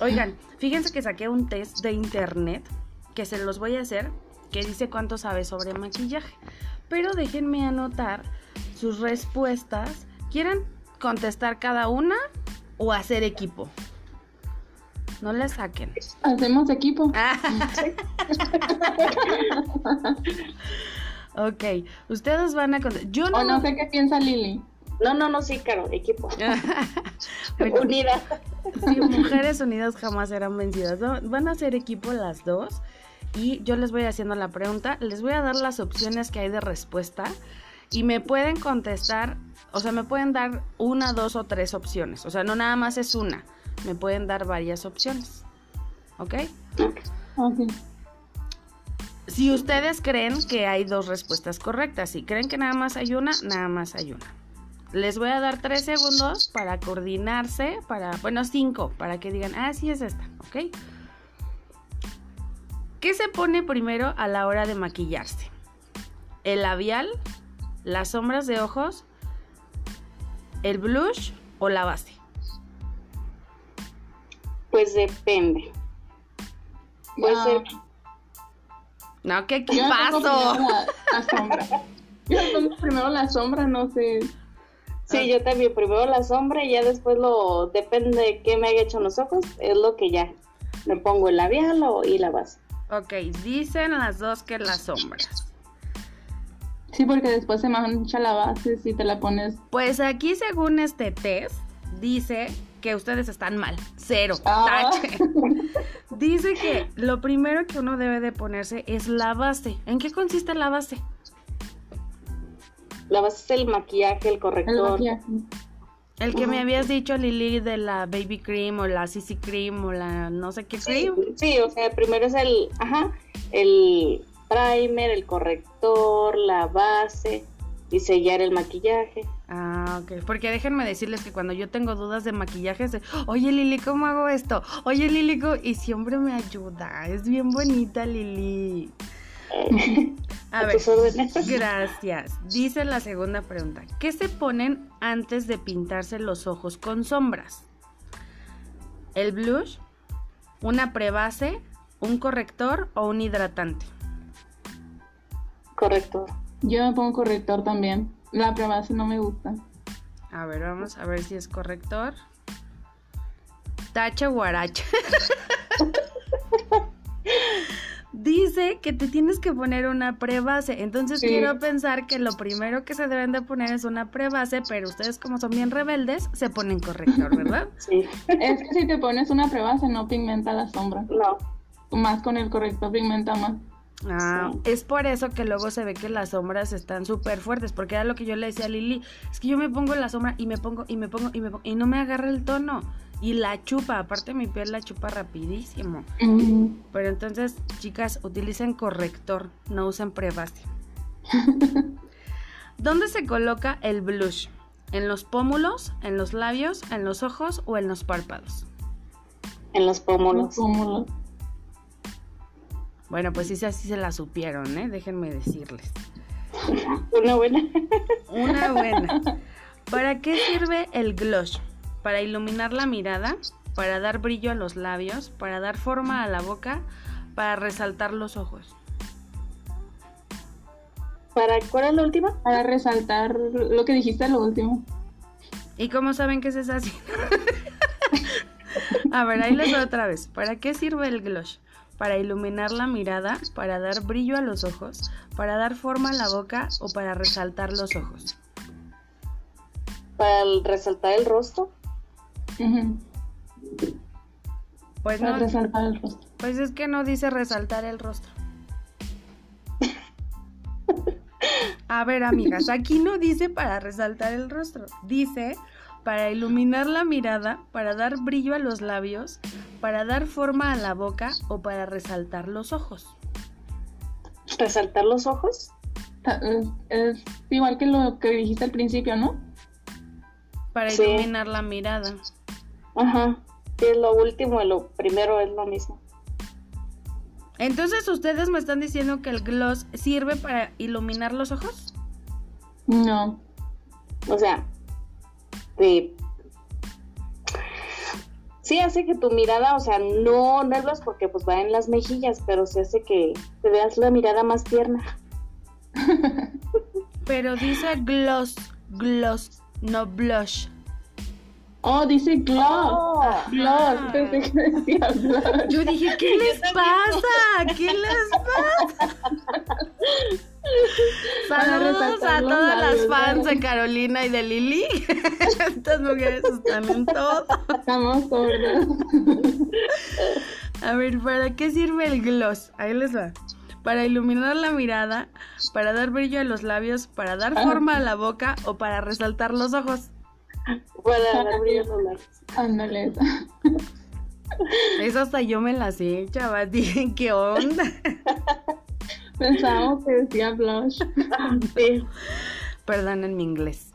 S1: Oigan, fíjense que saqué un test de internet que se los voy a hacer que dice cuánto sabe sobre maquillaje. Pero déjenme anotar sus respuestas. ¿Quieren contestar cada una o hacer equipo? No le saquen.
S2: Hacemos equipo.
S1: Ah. [LAUGHS] ok, ustedes van a contestar. Yo no.
S2: O no sé qué piensa Lili.
S3: No, no, no, sí, Caro, equipo. [LAUGHS]
S1: Bueno,
S3: Unida.
S1: sí, mujeres unidas jamás serán vencidas. ¿no? Van a ser equipo las dos. Y yo les voy haciendo la pregunta. Les voy a dar las opciones que hay de respuesta. Y me pueden contestar. O sea, me pueden dar una, dos o tres opciones. O sea, no nada más es una. Me pueden dar varias opciones. ¿Ok?
S2: Ok.
S1: Si ustedes creen que hay dos respuestas correctas, si creen que nada más hay una, nada más hay una. Les voy a dar tres segundos para coordinarse, para, bueno, cinco, para que digan, ah, sí es esta, ¿ok? ¿Qué se pone primero a la hora de maquillarse? ¿El labial, las sombras de ojos, el blush o la base?
S3: Pues depende. Puede
S2: Ah,
S3: ser.
S1: No, ¿qué,
S2: sombra. Yo pongo primero la sombra, no sé.
S3: Sí, yo también. Primero la sombra y ya después lo. Depende de qué me haya hecho en los ojos. Es lo que ya. Me pongo el labial o, y la base.
S1: Ok, dicen las dos que las sombras.
S2: Sí, porque después se mancha la base si te la pones.
S1: Pues aquí, según este test, dice que ustedes están mal. Cero.
S2: Ah.
S1: Tache. [LAUGHS] Dice que lo primero que uno debe de ponerse es la base. ¿En qué consiste la base?
S3: La base es el maquillaje, el
S2: El
S3: corrector.
S2: maquillaje.
S1: El que me habías dicho, Lili, de la baby cream o la CC cream o la no sé qué cream.
S3: sí, o sea, primero es el, ajá, el primer, el corrector, la base y sellar el maquillaje.
S1: Ah, ok. Porque déjenme decirles que cuando yo tengo dudas de maquillaje, oye Lili, ¿cómo hago esto? Oye Lili, ¿cómo-?" y siempre me ayuda. Es bien bonita, Lili. A
S3: A
S1: ver,
S3: tus órdenes. [LAUGHS]
S1: gracias. Dice la segunda pregunta. ¿Qué se ponen antes de pintarse los ojos con sombras? ¿El blush? ¿Una prebase? ¿Un corrector o un hidratante?
S3: Corrector.
S2: Yo me pongo corrector también. La prebase no me gusta.
S1: A ver, vamos a ver si es corrector. Tache guarache. [LAUGHS] Dice que te tienes que poner una prebase. Entonces
S2: Sí.
S1: quiero pensar que lo primero que se deben de poner es una prebase, pero ustedes como son bien rebeldes, se ponen corrector, ¿verdad? [LAUGHS]
S3: Sí.
S2: Es que si te pones una prebase no pigmenta la sombra.
S3: No.
S2: Más con el corrector pigmenta más.
S1: Ah,
S3: Sí.
S1: es por eso que luego se ve que las sombras están súper fuertes, porque era lo que yo le decía a Lili, es que yo me pongo la sombra y me pongo y me pongo y me pongo y no me agarra el tono y la chupa, aparte mi piel la chupa rapidísimo. Pero entonces, chicas, utilicen corrector, no usen prebase. [LAUGHS] ¿Dónde se coloca el blush? ¿En los pómulos, en los labios, en los ojos o en los párpados?
S3: En los pómulos.
S2: Pómulos.
S1: Bueno, pues sí, así se la supieron, ¿eh? Déjenme decirles.
S3: Una buena.
S1: Una buena. [LAUGHS] ¿Para qué sirve el gloss? ¿Para iluminar la mirada? ¿Para dar brillo a los labios? ¿Para dar forma a la boca? ¿Para resaltar los ojos?
S3: ¿Para cuál es la última?
S2: Para resaltar lo que dijiste lo último.
S1: ¿Y cómo saben que es esa así? [LAUGHS] A ver, ahí les doy otra vez. ¿Para qué sirve el gloss? ¿Para iluminar la mirada? ¿Para dar brillo a los ojos? ¿Para dar forma a la boca? ¿O para resaltar los ojos?
S3: ¿Para resaltar el rostro?
S1: Pues
S2: Para
S1: no,
S2: resaltar el rostro.
S1: pues es que no dice resaltar el rostro. A ver, amigas, aquí no dice para resaltar el rostro. Dice para iluminar la mirada, para dar brillo a los labios, para dar forma a la boca o para resaltar los ojos.
S3: ¿Resaltar los ojos?
S2: Ta- Es, igual que lo que dijiste al principio, ¿no?
S1: Para
S3: Sí.
S1: iluminar la mirada.
S3: Ajá. Sí, es lo último y lo primero es lo mismo.
S1: Entonces, ¿ustedes me están diciendo que el gloss sirve para iluminar los ojos?
S2: No.
S3: O sea, sí, sí hace que tu mirada, o sea, no nervios porque pues va en las mejillas, pero se hace que te veas la mirada más tierna. [LAUGHS]
S1: Pero dice gloss, gloss, no blush.
S2: Oh, dice gloss.
S3: Oh.
S2: gloss.
S1: Ah.
S2: Pensé que decía blush.
S1: Yo dije, ¿qué [LAUGHS] les pasa? ¿Qué les pasa? Saludos a todas las fans
S2: ¿verdad?
S1: de Carolina y de Lili. [LAUGHS] Estas mujeres están en todo.
S2: Estamos sordos.
S1: A ver, ¿para qué sirve el gloss? Ahí les va. Para iluminar la mirada, para dar brillo a los labios, para dar forma a la boca o para resaltar los ojos.
S3: Para dar brillo.
S2: Ándale.
S1: Eso hasta yo me las sé, chavas. [LAUGHS] Dije, ¿qué onda? [LAUGHS]
S2: Pensábamos que decía blush. [LAUGHS]
S3: Sí.
S1: Perdonen mi inglés.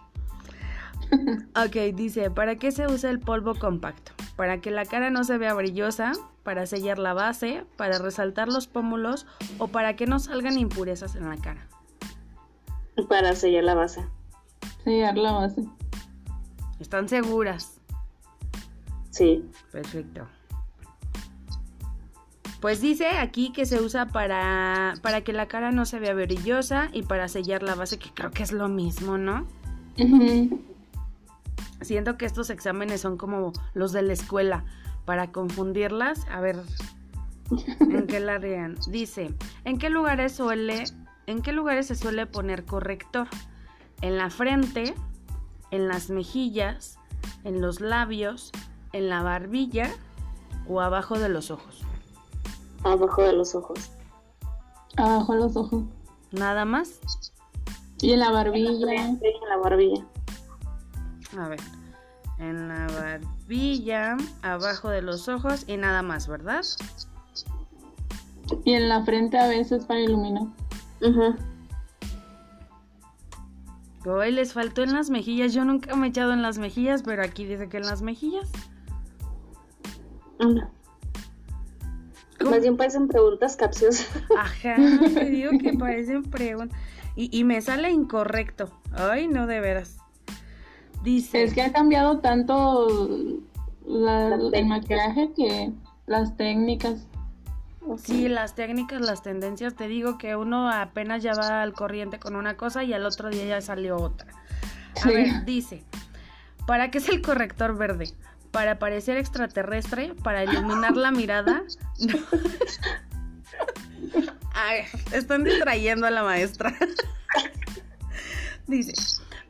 S1: Ok, dice, ¿para qué se usa el polvo compacto? Para que la cara no se vea brillosa, para sellar la base, para resaltar los pómulos o para que no salgan impurezas en la cara.
S3: Para sellar la base.
S2: Sellar la base.
S1: ¿Están seguras?
S3: Sí.
S1: Perfecto. Pues dice aquí que se usa para, para que la cara no se vea brillosa y para sellar la base, que creo que es lo mismo, ¿no?
S2: Ujú.
S1: Siento que estos exámenes son como los de la escuela. Para confundirlas, a ver en qué la harían. Dice, ¿en qué lugares suele, en qué lugares se suele poner corrector? En la frente, en las mejillas, en los labios, en la barbilla o abajo de los ojos.
S3: Abajo de los ojos.
S2: Abajo los ojos.
S1: Nada más.
S2: Y en la barbilla.
S3: En la barbilla.
S1: A ver. En la barbilla, abajo de los ojos y nada más, ¿verdad?
S2: Y en la frente a veces para iluminar.
S3: Ujú.
S1: Hoy les faltó en las mejillas. Yo nunca me he echado en las mejillas, pero aquí dice que en las mejillas. ¿Cómo?
S3: Más bien parecen preguntas capciosas.
S1: Ajá, te digo que parecen preguntas. Y, y me sale incorrecto. Ay, no, de veras. Dice.
S2: Es que ha cambiado tanto la- el maquillaje que las técnicas.
S1: Sí, las técnicas, las tendencias, te digo que uno apenas ya va al corriente con una cosa y al otro día ya salió otra. A
S2: Sí.
S1: ver, dice, ¿para qué es el corrector verde? ¿Para parecer extraterrestre? ¿Para iluminar la mirada? [LAUGHS] A ver, están distrayendo a la maestra. [LAUGHS] Dice,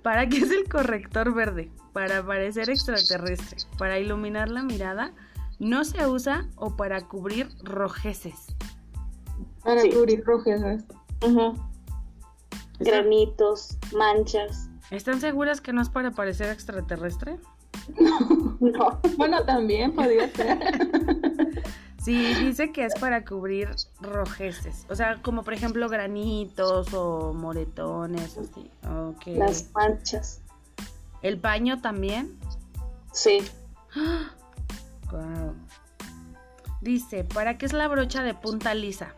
S1: ¿para qué es el corrector verde? Para parecer extraterrestre, para iluminar la mirada, no se usa o para cubrir rojeces.
S2: Para
S3: Sí.
S2: cubrir rojeces.
S3: Granitos, manchas.
S1: ¿Están seguras que no es para parecer extraterrestre? [LAUGHS]
S3: No.
S2: Bueno, también podría ser. [LAUGHS]
S1: Sí, dice que es para cubrir rojeces. O sea, como por ejemplo granitos o moretones, así. Ok.
S3: Las manchas.
S1: ¿El paño también?
S3: Sí.
S1: Wow. Dice, ¿para qué es la brocha de punta lisa?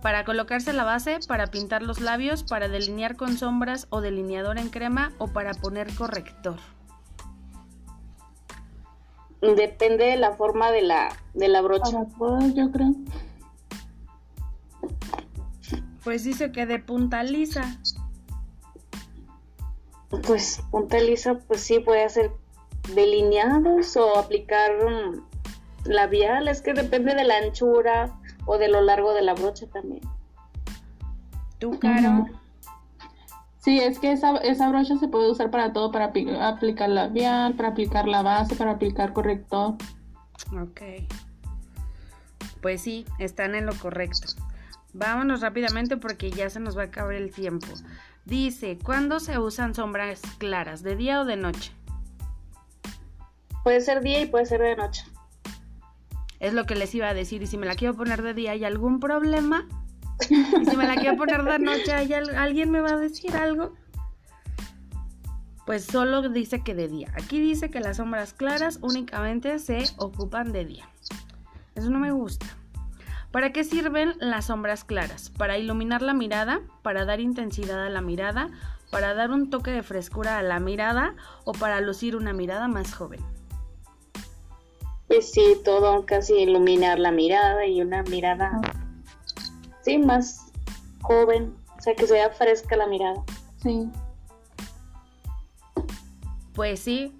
S1: Para colocarse la base, para pintar los labios, para delinear con sombras o delineador en crema o para poner corrector.
S3: Depende de la forma de la, de la brocha.
S2: Para todos, yo creo.
S1: Pues dice que de punta lisa.
S3: Pues punta lisa, pues sí, puede hacer delineados o aplicar mm, labial. Es que depende de la anchura o de lo largo de la brocha también.
S1: ¿Tú, Caro?
S2: Sí, es que esa, esa brocha se puede usar para todo, para apli- aplicar labial, para aplicar la base, para aplicar corrector.
S1: Ok. Pues sí, están en lo correcto. Vámonos rápidamente porque ya se nos va a acabar el tiempo. Dice, ¿cuándo se usan sombras claras? ¿De día o de noche?
S3: Puede ser día y puede ser de noche.
S1: Es lo que les iba a decir. Y si me la quiero poner de día, ¿hay algún problema? Y si me la quiero poner de noche, ¿hay al- ¿alguien me va a decir algo? Pues solo dice que de día. Aquí dice que las sombras claras únicamente se ocupan de día. Eso no me gusta. ¿Para qué sirven las sombras claras? Para iluminar la mirada, para dar intensidad a la mirada, para dar un toque de frescura a la mirada o para lucir una mirada más joven.
S3: Pues sí, todo casi iluminar la mirada y una mirada, sí, más joven, o sea, que sea fresca la mirada.
S2: Sí.
S1: Pues sí,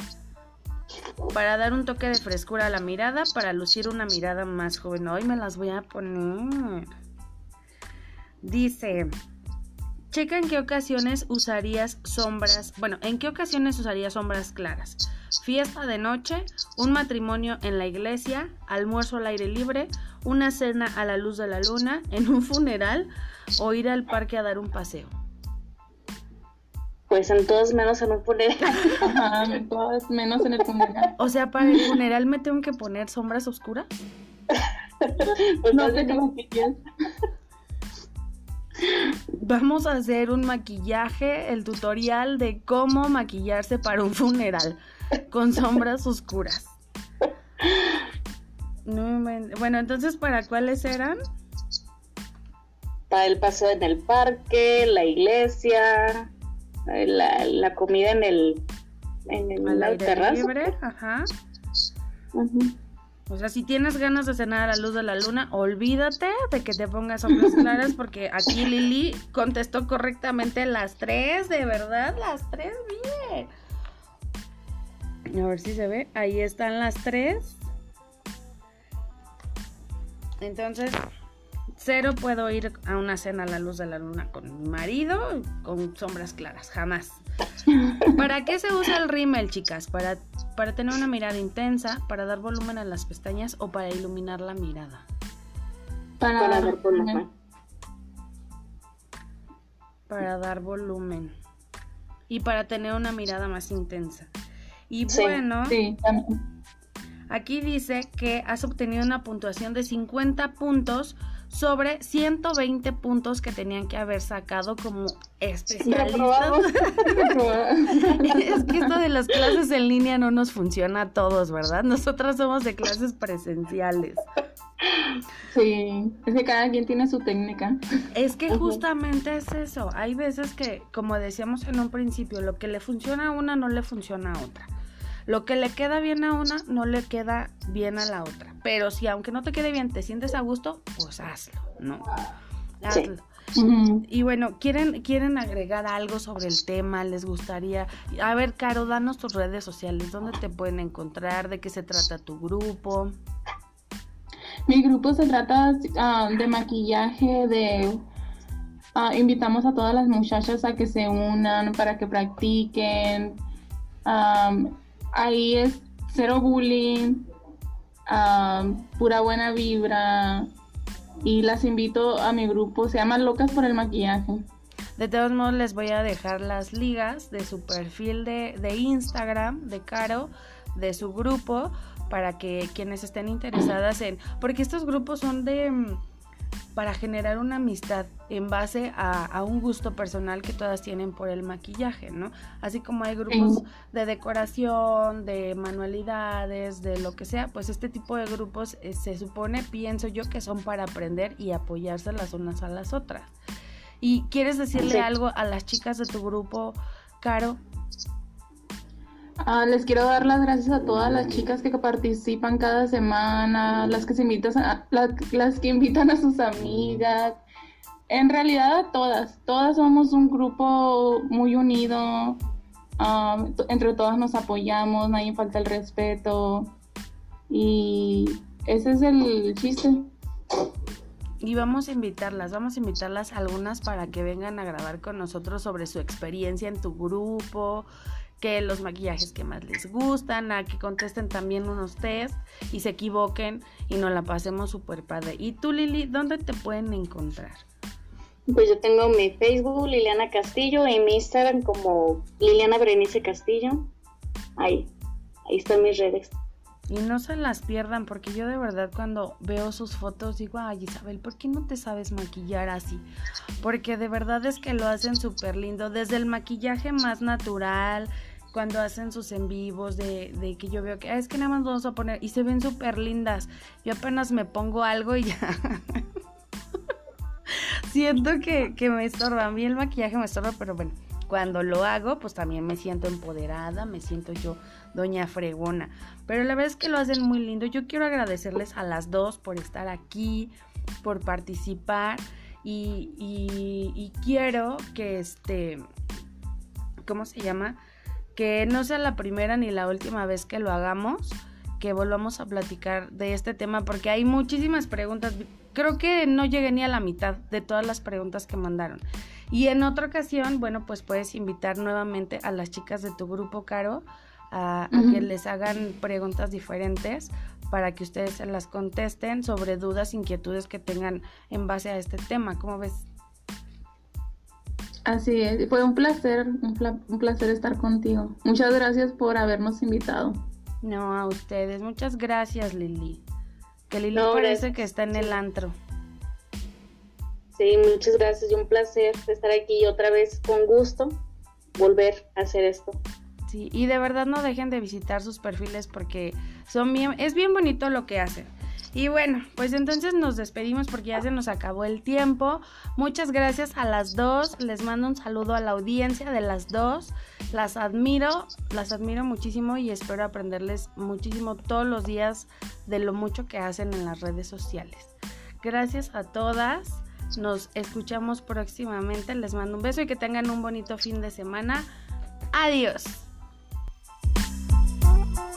S1: para dar un toque de frescura a la mirada, para lucir una mirada más joven. Hoy me las voy a poner. Dice, checa en qué ocasiones usarías sombras, bueno, en qué ocasiones usarías sombras claras. Fiesta de noche, un matrimonio en la iglesia, almuerzo al aire libre, una cena a la luz de la luna, en un funeral o ir al parque a dar un paseo.
S3: Pues en todos menos en un funeral. [LAUGHS]
S2: Ajá, en todas menos en el funeral.
S1: O sea, para el funeral me tengo que poner sombras oscuras.
S3: Pues
S2: No sé qué maquillas.
S1: Vamos a hacer un maquillaje, el tutorial de cómo maquillarse para un funeral con sombras oscuras. No inventes. bueno, entonces, ¿para cuáles eran?
S3: Para el paseo en el parque, la iglesia, la, la comida en el en el
S1: Al
S3: la
S1: aire
S3: terraza.
S1: libre, ajá. O sea, si tienes ganas de cenar a la luz de la luna, olvídate de que te pongas sombras [LAUGHS] claras porque aquí Lili contestó correctamente las tres, de verdad, las tres, bien. A ver si se ve, ahí están las tres. Entonces, cero puedo ir a una cena a la luz de la luna con mi marido con sombras claras, jamás. [LAUGHS] ¿Para qué se usa el rímel, chicas? ¿Para, para tener una mirada intensa, para dar volumen a las pestañas o para iluminar la mirada?
S2: Para,
S3: Para dar volumen.
S1: Para dar volumen. Y para tener una mirada más intensa. Y
S3: Sí,
S1: bueno,
S2: Sí,
S1: aquí dice que has obtenido una puntuación de 50 puntos sobre 120 puntos que tenían que haber sacado como especialistas. [LAUGHS] Es que esto de las clases en línea no nos funciona a todos, ¿verdad? Nosotras somos de clases presenciales.
S2: Sí, es que cada quien tiene su técnica.
S1: Es que justamente es eso. Hay veces que, como decíamos en un principio, lo que le funciona a una no le funciona a otra. Lo que le queda bien a una no le queda bien a la otra. Pero si aunque no te quede bien, te sientes a gusto, pues hazlo, ¿no?
S3: Sí.
S1: Hazlo.
S2: Ujú.
S1: Y bueno, ¿quieren, ¿quieren agregar algo sobre el tema? ¿Les gustaría? A ver, Caro, danos tus redes sociales. ¿Dónde te pueden encontrar? ¿De qué se trata tu grupo?
S2: Mi grupo se trata ah, de maquillaje, de ah, invitamos a todas las muchachas a que se unan para que practiquen. Am, ahí es cero bullying, pura buena vibra. Y las invito a mi grupo, se llama Locas por el Maquillaje.
S1: De todos modos, les voy a dejar las ligas de su perfil de, de Instagram, de Caro, de su grupo, para que quienes estén interesadas en... Porque estos grupos son de... mm, para generar una amistad en base a, a un gusto personal que todas tienen por el maquillaje, ¿no? Así como hay grupos
S2: Sí.
S1: de decoración, de manualidades, de lo que sea, pues este tipo de grupos eh, se supone, pienso yo, que son para aprender y apoyarse las unas a las otras. ¿Y quieres decirle
S3: Sí.
S1: algo a las chicas de tu grupo, Caro?
S2: Ah, les quiero dar las gracias a todas las chicas que participan cada semana, las que se invitan a, la- las, que invitan a sus amigas. En realidad a todas, todas somos un grupo muy unido. t- entre todas nos apoyamos, nadie falta el respeto. Y ese es el chiste.
S1: Y vamos a invitarlas, vamos a invitarlas algunas para que vengan a grabar con nosotros sobre su experiencia en tu grupo, que los maquillajes que más les gustan, a que contesten también unos test y se equivoquen y nos la pasemos súper padre. ¿Y tú, Lili, dónde te pueden encontrar?
S3: Pues yo tengo mi Facebook, Liliana Castillo, y mi Instagram como Liliana Berenice Castillo. Ahí, ahí están mis redes.
S1: Y no se las pierdan, porque yo de verdad cuando veo sus fotos digo, ay Isabel, ¿por qué no te sabes maquillar así? Porque de verdad es que lo hacen súper lindo, desde el maquillaje más natural, cuando hacen sus en vivos, de, de que yo veo que "Ah, es que nada más vamos a poner, y se ven súper lindas. Yo apenas me pongo algo y ya [LAUGHS] siento que, que me estorba. A mí el maquillaje me estorba, pero bueno, cuando lo hago, pues también me siento empoderada, me siento yo doña fregona. Pero la verdad es que lo hacen muy lindo. Yo quiero agradecerles a las dos por estar aquí, por participar y, y, quiero que este, ¿cómo se llama? Que no sea la primera ni la última vez que lo hagamos, que volvamos a platicar de este tema porque hay muchísimas preguntas. Creo que no llegué ni a la mitad de todas las preguntas que mandaron. Y en otra ocasión, bueno, pues puedes invitar nuevamente a las chicas de tu grupo, Caro, a, que les hagan preguntas diferentes para que ustedes se las contesten sobre dudas, inquietudes que tengan en base a este tema. ¿Cómo ves?
S2: Así es, fue un placer, un, placer estar contigo. Muchas gracias por habernos invitado.
S1: No, a ustedes. Muchas gracias, Lili. Que Lili parece que está en el antro.
S3: Sí, muchas gracias y un placer estar aquí otra vez con gusto volver a hacer esto.
S1: Y de verdad no dejen de visitar sus perfiles porque son es bien bonito lo que hacen. Y bueno, pues entonces nos despedimos porque ya se nos acabó el tiempo. Muchas gracias a las dos. Les mando un saludo a la audiencia de las dos. Las admiro, las admiro muchísimo y espero aprenderles muchísimo todos los días de lo mucho que hacen en las redes sociales. Gracias a todas. Nos escuchamos próximamente. Les mando un beso y que tengan un bonito fin de semana. Adiós. Thank you.